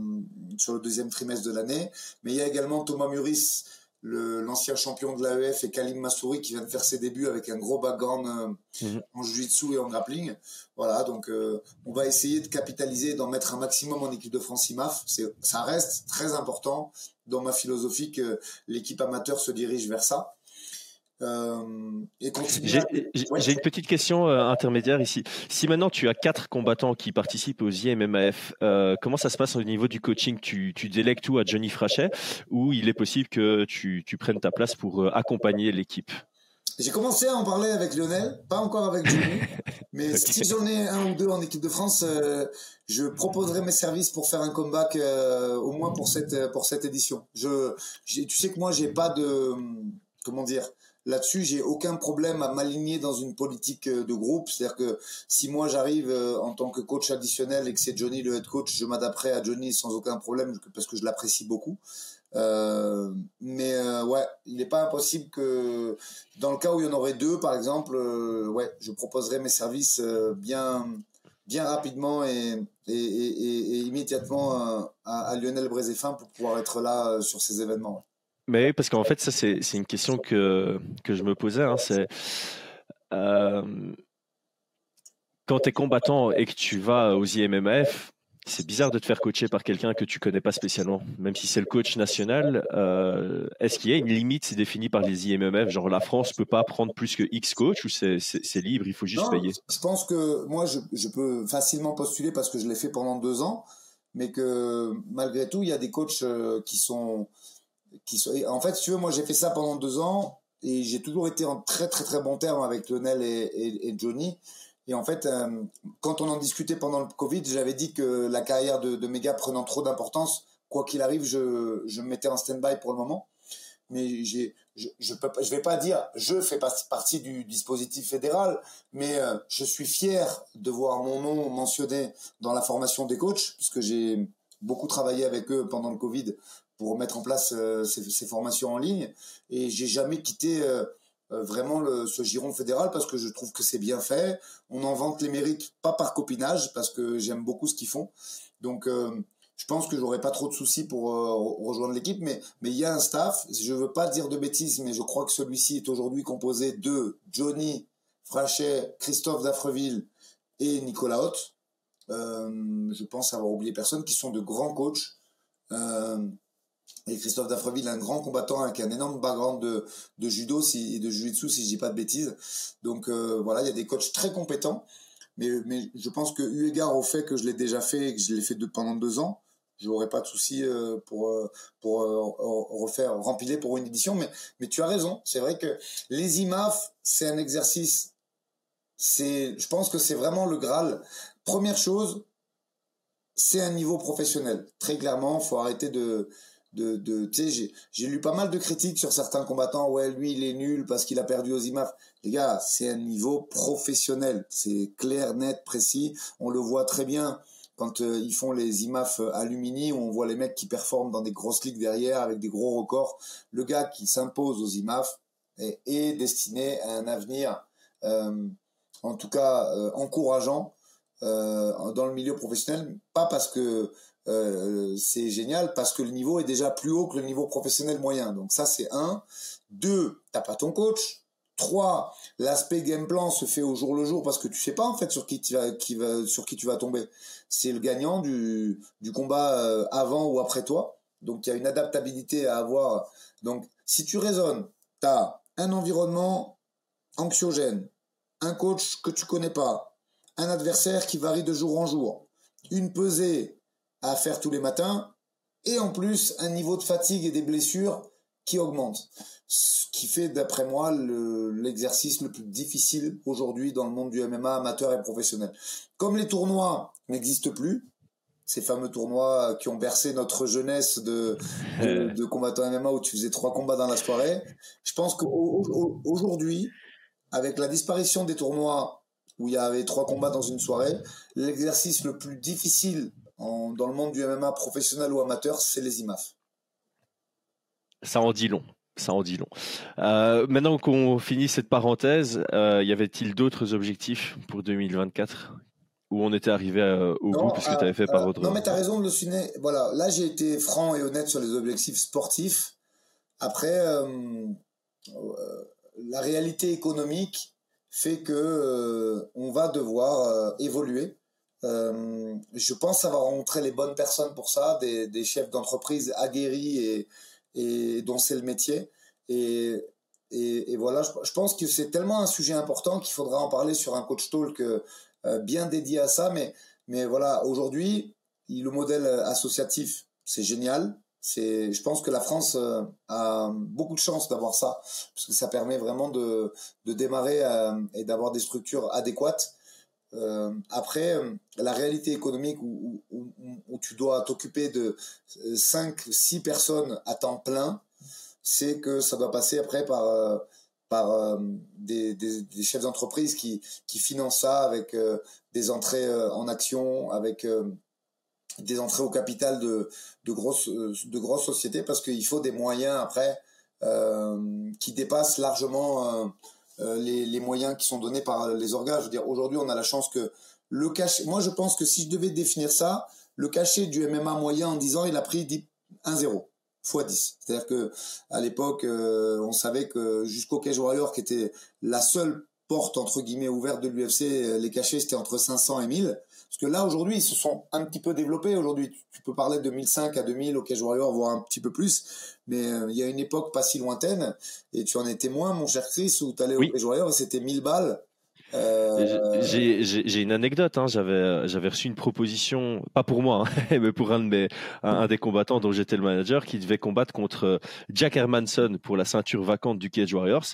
sur le deuxième trimestre de l'année. Mais il y a également Thomas Muris, l'ancien champion de l'AEF, et Kalim Massouri qui vient de faire ses débuts avec un gros background euh, mhm. en jiu-jitsu et en grappling. Voilà, donc euh, on va essayer de capitaliser, d'en mettre un maximum en équipe de France IMAF. Ça reste très important dans ma philosophie que l'équipe amateur se dirige vers ça. Euh, j'ai une petite question euh, intermédiaire ici. Si maintenant tu as quatre combattants qui participent aux IMMAF, euh, comment ça se passe au niveau du coaching? Tu, tu, délègues tout à Johnny Frachet ou il est possible que tu, tu prennes ta place pour accompagner l'équipe? J'ai commencé à en parler avec Lionel, pas encore avec Johnny, [LAUGHS] mais si j'en ai un ou deux en équipe de France, je proposerai mes services pour faire un comeback au moins pour cette pour cette édition. Je, tu sais que moi j'ai pas de comment dire, Là-dessus, j'ai aucun problème à m'aligner dans une politique euh, de groupe. C'est-à-dire que si moi j'arrive euh, en tant que coach additionnel et que c'est Johnny le head coach, je m'adapterai à Johnny sans aucun problème parce que je l'apprécie beaucoup. Euh, mais ouais, il n'est pas impossible que dans le cas où il y en aurait deux, par exemple, ouais, je proposerai mes services bien, bien rapidement et, et, immédiatement à, Lionel Brézéfin pour pouvoir être là sur ces événements. Mais parce qu'en fait, ça, c'est une question que, que je me posais. Hein, c'est euh, quand tu es combattant et que tu vas aux IMMF, c'est bizarre de te faire coacher par quelqu'un que tu connais pas spécialement, même si c'est le coach national. Euh, Est-ce qu'il y a une limite définie par les IMMF Genre la France peut pas prendre plus que X coach ou c'est libre, il faut juste payer? Je pense que moi, je, je, peux facilement postuler parce que je l'ai fait pendant deux ans, mais que malgré tout, il y a des coachs euh, en fait, si tu veux, moi j'ai fait ça pendant deux ans et j'ai toujours été en très très très bon terme avec Lionel et, Johnny. Et en fait, euh, quand on en discutait pendant le Covid, j'avais dit que la carrière de, de Méga prenant trop d'importance, quoi qu'il arrive, je, je me mettais en stand-by pour le moment. Mais j'ai, je, peux je vais pas dire, je fais partie du dispositif fédéral, mais euh, je suis fier de voir mon nom mentionné dans la formation des coachs, puisque j'ai beaucoup travaillé avec eux pendant le Covid pour mettre en place euh, ces, formations en ligne. Et j'ai jamais quitté euh, euh, vraiment le, ce giron fédéral parce que je trouve que c'est bien fait. On en vante les mérites, pas par copinage, parce que j'aime beaucoup ce qu'ils font. Donc, je pense que j'aurai pas trop de soucis pour rejoindre l'équipe, mais mais il y a un staff. Je veux pas dire de bêtises, mais je crois que celui-ci est aujourd'hui composé de Johnny Frachet, Christophe Daffreville et Nicolas Hoth. je pense avoir oublié personne, qui sont de grands coachs. Et Christophe Dafreville, un grand combattant avec un énorme background de, judo et de jiu-jitsu, si je dis pas de bêtises. Donc euh, voilà, il y a des coachs très compétents. Mais, je pense que eu égard au fait que je l'ai déjà fait et que je l'ai fait pendant deux ans, je n'aurais pas de souci euh, pour euh, refaire rempiler pour une édition. Mais tu as raison, c'est vrai que les IMAF, c'est un exercice. C'est, je pense que c'est vraiment le Graal. Première chose, c'est un niveau professionnel. Très clairement, faut arrêter de de, de tu sais, j'ai lu pas mal de critiques sur certains combattants. Ouais, lui, il est nul parce qu'il a perdu aux IMAF. Les gars, c'est un niveau professionnel. C'est clair, net, précis. On le voit très bien quand euh, ils font les IMAF euh, Alumini, on voit les mecs qui performent dans des grosses ligues derrière avec des gros records. Le gars qui s'impose aux IMAF est, est, destiné à un avenir, euh, en tout cas encourageant dans le milieu professionnel. Pas parce que c'est génial parce que le niveau est déjà plus haut que le niveau professionnel moyen. Donc ça, c'est un. Deux, t'as pas ton coach. Trois, l'aspect game plan se fait au jour le jour parce que tu sais pas en fait sur qui tu vas, sur qui tu vas tomber. C'est le gagnant du, du combat euh, avant ou après toi. Donc il y a une adaptabilité à avoir. Donc si tu raisonnes, tu as un environnement anxiogène, un coach que tu connais pas, un adversaire qui varie de jour en jour, une pesée à faire tous les matins, et en plus un niveau de fatigue et des blessures qui augmente ce qui fait d'après moi l'exercice le, plus difficile aujourd'hui dans le monde du MMA amateur et professionnel. Comme les tournois n'existent plus, ces fameux tournois qui ont bercé notre jeunesse de, de, [LAUGHS] combattants MMA où tu faisais trois combats dans la soirée, je pense qu'aujourd'hui, avec la disparition des tournois où il y avait trois combats dans une soirée, l'exercice le plus difficile dans le monde du MMA professionnel ou amateur, c'est les IMAF. Ça en dit long ça en dit long. Euh, maintenant qu'on finit cette parenthèse, euh, y avait-il d'autres objectifs pour 2024 où on était arrivé euh, au bout puisque tu avais fait par autre Non, mais tu as raison de le souligner. Voilà, là j'ai été franc et honnête sur les objectifs sportifs. Après, la réalité économique fait que on va devoir évoluer. Je pense avoir rencontré les bonnes personnes pour ça, des, chefs d'entreprise aguerris et, dont c'est le métier. Et, voilà, je, pense que c'est tellement un sujet important qu'il faudra en parler sur un coach talk euh, bien dédié à ça. Mais, voilà, aujourd'hui, le modèle associatif, c'est génial. Je pense que la France euh, a beaucoup de chance d'avoir ça, parce que ça permet vraiment de, démarrer euh, et d'avoir des structures adéquates. Euh, après, la réalité économique où, tu dois t'occuper de 5, 6 personnes à temps plein, c'est que ça doit passer après par euh, euh, des, chefs d'entreprise qui, financent ça avec euh, des entrées en action, avec des entrées au capital de, de, grosses, de grosses sociétés, parce qu'il faut des moyens après qui dépassent largement les, les, moyens qui sont donnés par les organes. Je veux dire, aujourd'hui, on a la chance que le cachet, moi je pense que si je devais définir ça, le cachet du MMA moyen en 10 ans, il a pris 1-0 x 10. C'est-à-dire que à l'époque, euh, on savait que jusqu'au Cage Warrior, qui était la seule porte entre guillemets ouverte de l'UFC, euh, les cachets c'était entre 500 et 1000. Parce que là aujourd'hui, ils se sont un petit peu développés. Aujourd'hui, tu peux parler de 1005 à 2000 au Cage Warrior, voire un petit peu plus. Mais euh, il y a une époque pas si lointaine, et tu en es témoin, mon cher Chris, où tu allais au Cage Warrior et c'était 1000 balles. Euh, j'ai une anecdote. Hein. J'avais j'avais reçu une proposition, pas pour moi, hein, [LAUGHS] mais pour un de mes un, des combattants dont j'étais le manager, qui devait combattre contre euh, Jack Hermanson pour la ceinture vacante du Cage Warriors.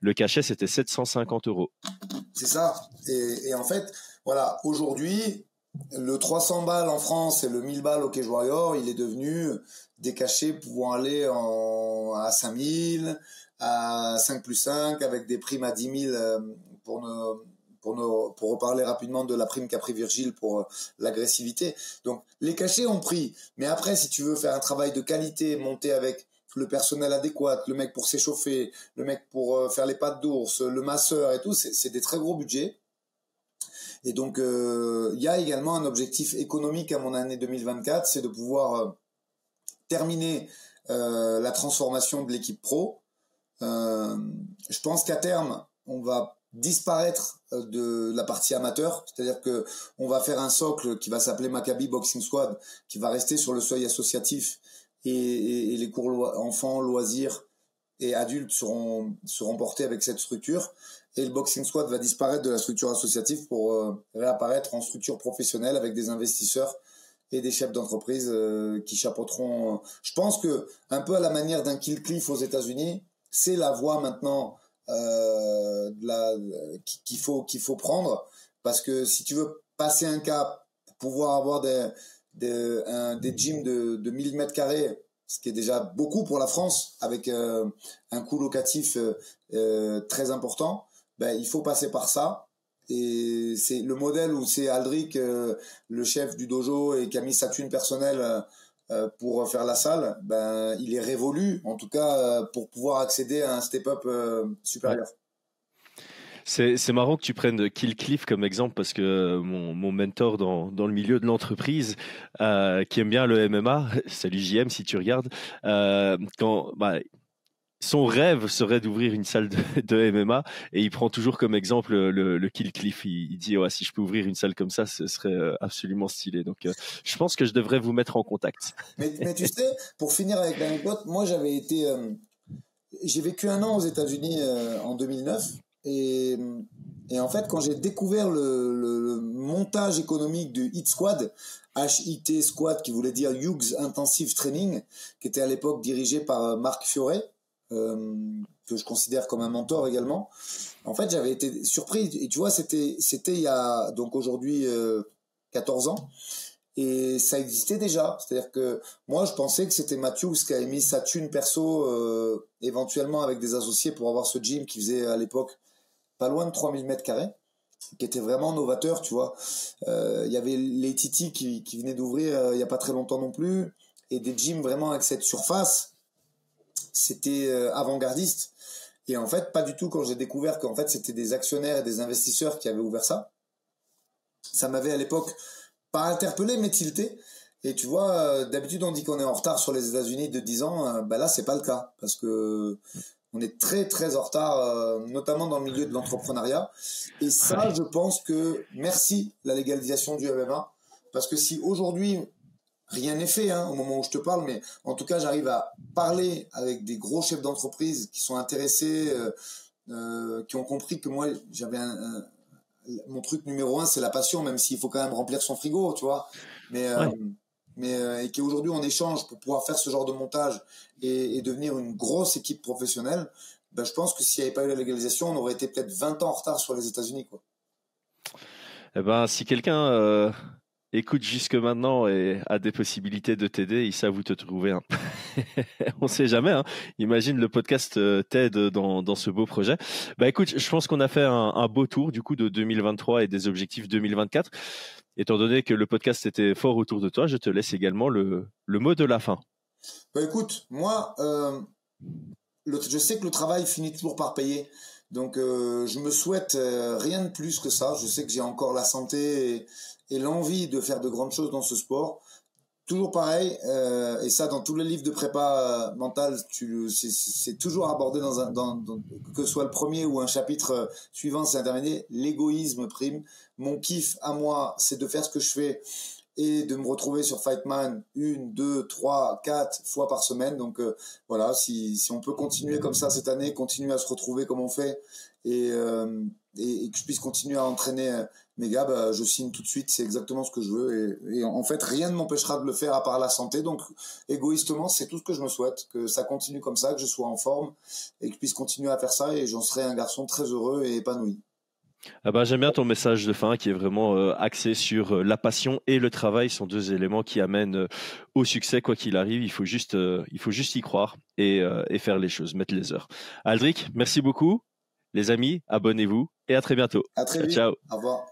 Le cachet c'était 750 euros. C'est ça. Et, et, en fait, voilà, aujourd'hui, le 300 balles en France et le 1000 balles au Cage Warrior, il est devenu des cachets pouvant aller en, à 5000, à 5 plus 5, avec des primes à 10 000 pour pour, pour reparler rapidement de la prime qu'a pris Virgile pour euh, l'agressivité. Donc les cachets ont pris, mais après si tu veux faire un travail de qualité, monter avec le personnel adéquat, le mec pour s'échauffer, le mec pour euh, faire les pattes d'ours, le masseur et tout, c'est des très gros budgets. Et donc euh, il y a également un objectif économique à mon année 2024, c'est de pouvoir terminer la transformation de l'équipe pro. je pense qu'à terme, on va disparaître euh, de la partie amateur, c'est-à-dire que on va faire un socle qui va s'appeler Maccabi Boxing Squad, qui va rester sur le seuil associatif et, les cours enfants, loisirs et adultes seront portés avec cette structure et le Boxing Squad va disparaître de la structure associative pour euh, réapparaître en structure professionnelle avec des investisseurs et des chefs d'entreprise euh, qui chapeauteront. je pense que un peu à la manière d'un Kill Cliff aux États-Unis, c'est la voie maintenant euh, qu'il faut prendre parce que si tu veux passer un cap, pouvoir avoir des des, des gyms de, de 1000 mètres carrés, ce qui est déjà beaucoup pour la France, avec euh, un coût locatif euh, euh, très important, ben, il faut passer par ça. Et c'est le modèle où c'est Aldric, le chef du dojo, et qui a mis sa thune personnelle euh, pour faire la salle, ben, il est révolu, en tout cas, euh, pour pouvoir accéder à un step-up euh, supérieur. C'est marrant que tu prennes Kill Cliff comme exemple parce que mon, mon mentor dans, dans, le milieu de l'entreprise, euh, qui aime bien le MMA, salut [LAUGHS] JM si tu regardes, euh, quand, bah, son rêve serait d'ouvrir une salle de, [LAUGHS] MMA et il prend toujours comme exemple le, Kill Cliff. Il, dit si je peux ouvrir une salle comme ça, ce serait euh, absolument stylé. Donc euh, je pense que je devrais vous mettre en contact. Mais, tu sais, pour finir avec l'anecdote, moi j'avais été, euh, j'ai vécu un an aux États-Unis en 2009 et, en fait quand j'ai découvert le, montage économique du Hit Squad, HIT Squad qui voulait dire Hughes Intensive Training, qui était à l'époque dirigé par Marc Fioret euh, que je considère comme un mentor également. En fait, j'avais été surpris. Et tu vois, c'était c'était il y a donc aujourd'hui 14 euh, ans. Et ça existait déjà. C'est-à-dire que moi, je pensais que c'était Matthews qui avait mis sa thune perso, euh, éventuellement avec des associés pour avoir ce gym qui faisait à l'époque pas loin de 3000 mètres carrés, qui était vraiment novateur, tu vois. Il y avait les Titi qui, qui venaient d'ouvrir il y a pas très longtemps non plus, et des gyms vraiment avec cette surface c'était euh, avant-gardiste. Et en fait, pas du tout quand j'ai découvert qu'en fait c'était des actionnaires et des investisseurs qui avaient ouvert ça. Ça m'avait à l'époque pas interpellé mais tilté. Et tu vois, euh, d'habitude on dit qu'on est en retard sur les États-Unis de 10 ans, euh, bah là c'est pas le cas parce que on est très très en retard, notamment dans le milieu de l'entrepreneuriat. Et ça, je pense que merci la légalisation du MMA parce que si aujourd'hui rien n'est fait hein, au moment où je te parle, mais en tout cas, j'arrive à parler avec des gros chefs d'entreprise qui sont intéressés, euh, euh, qui ont compris que moi, j'avais un, mon truc numéro un, c'est la passion, même s'il faut quand même remplir son frigo, tu vois. Mais, euh, mais et qu'aujourd'hui, on échange pour pouvoir faire ce genre de montage et, devenir une grosse équipe professionnelle. Ben, je pense que s'il n'y avait pas eu la légalisation, on aurait été peut-être 20 ans en retard sur les États-Unis, quoi. Eh ben, si quelqu'un écoute jusque maintenant et a des possibilités de t'aider, ils savent où te trouver. Hein. [LAUGHS] On sait jamais. Hein. Imagine le podcast euh, t'aide dans, dans ce beau projet. Bah écoute, je pense qu'on a fait un, beau tour du coup de 2023 et des objectifs 2024. Étant donné que le podcast était fort autour de toi, je te laisse également le, le mot de la fin. Bah écoute, moi, euh, je sais que le travail finit toujours par payer. Donc euh, je me souhaite rien de plus que ça. Je sais que j'ai encore la santé et l'envie de faire de grandes choses dans ce sport. Toujours pareil, euh, et ça dans tous les livres de prépa euh, mentale, c'est toujours abordé dans un, que soit le premier ou un chapitre euh, suivant, c'est intermédiaire. L'égoïsme prime. Mon kiff à moi, c'est de faire ce que je fais et de me retrouver sur Fightman une, deux, trois, quatre fois par semaine. Donc voilà, si, on peut continuer comme ça cette année, continuer à se retrouver comme on fait et, que je puisse continuer à entraîner euh, mes gars, bah, je signe tout de suite. C'est exactement ce que je veux. Et, et en fait, rien ne m'empêchera de le faire à part la santé. Donc, égoïstement, c'est tout ce que je me souhaite. Que ça continue comme ça, que je sois en forme et que je puisse continuer à faire ça. Et j'en serai un garçon très heureux et épanoui. Ah bah, j'aime bien ton message de fin qui est vraiment euh, axé sur euh, la passion et le travail sont deux éléments qui amènent au succès quoi qu'il arrive. Il faut juste, il faut juste y croire et, et, faire les choses, mettre les heures. Aldric, merci beaucoup. Les amis, abonnez-vous et à très bientôt. À très vite. Ciao. Au revoir.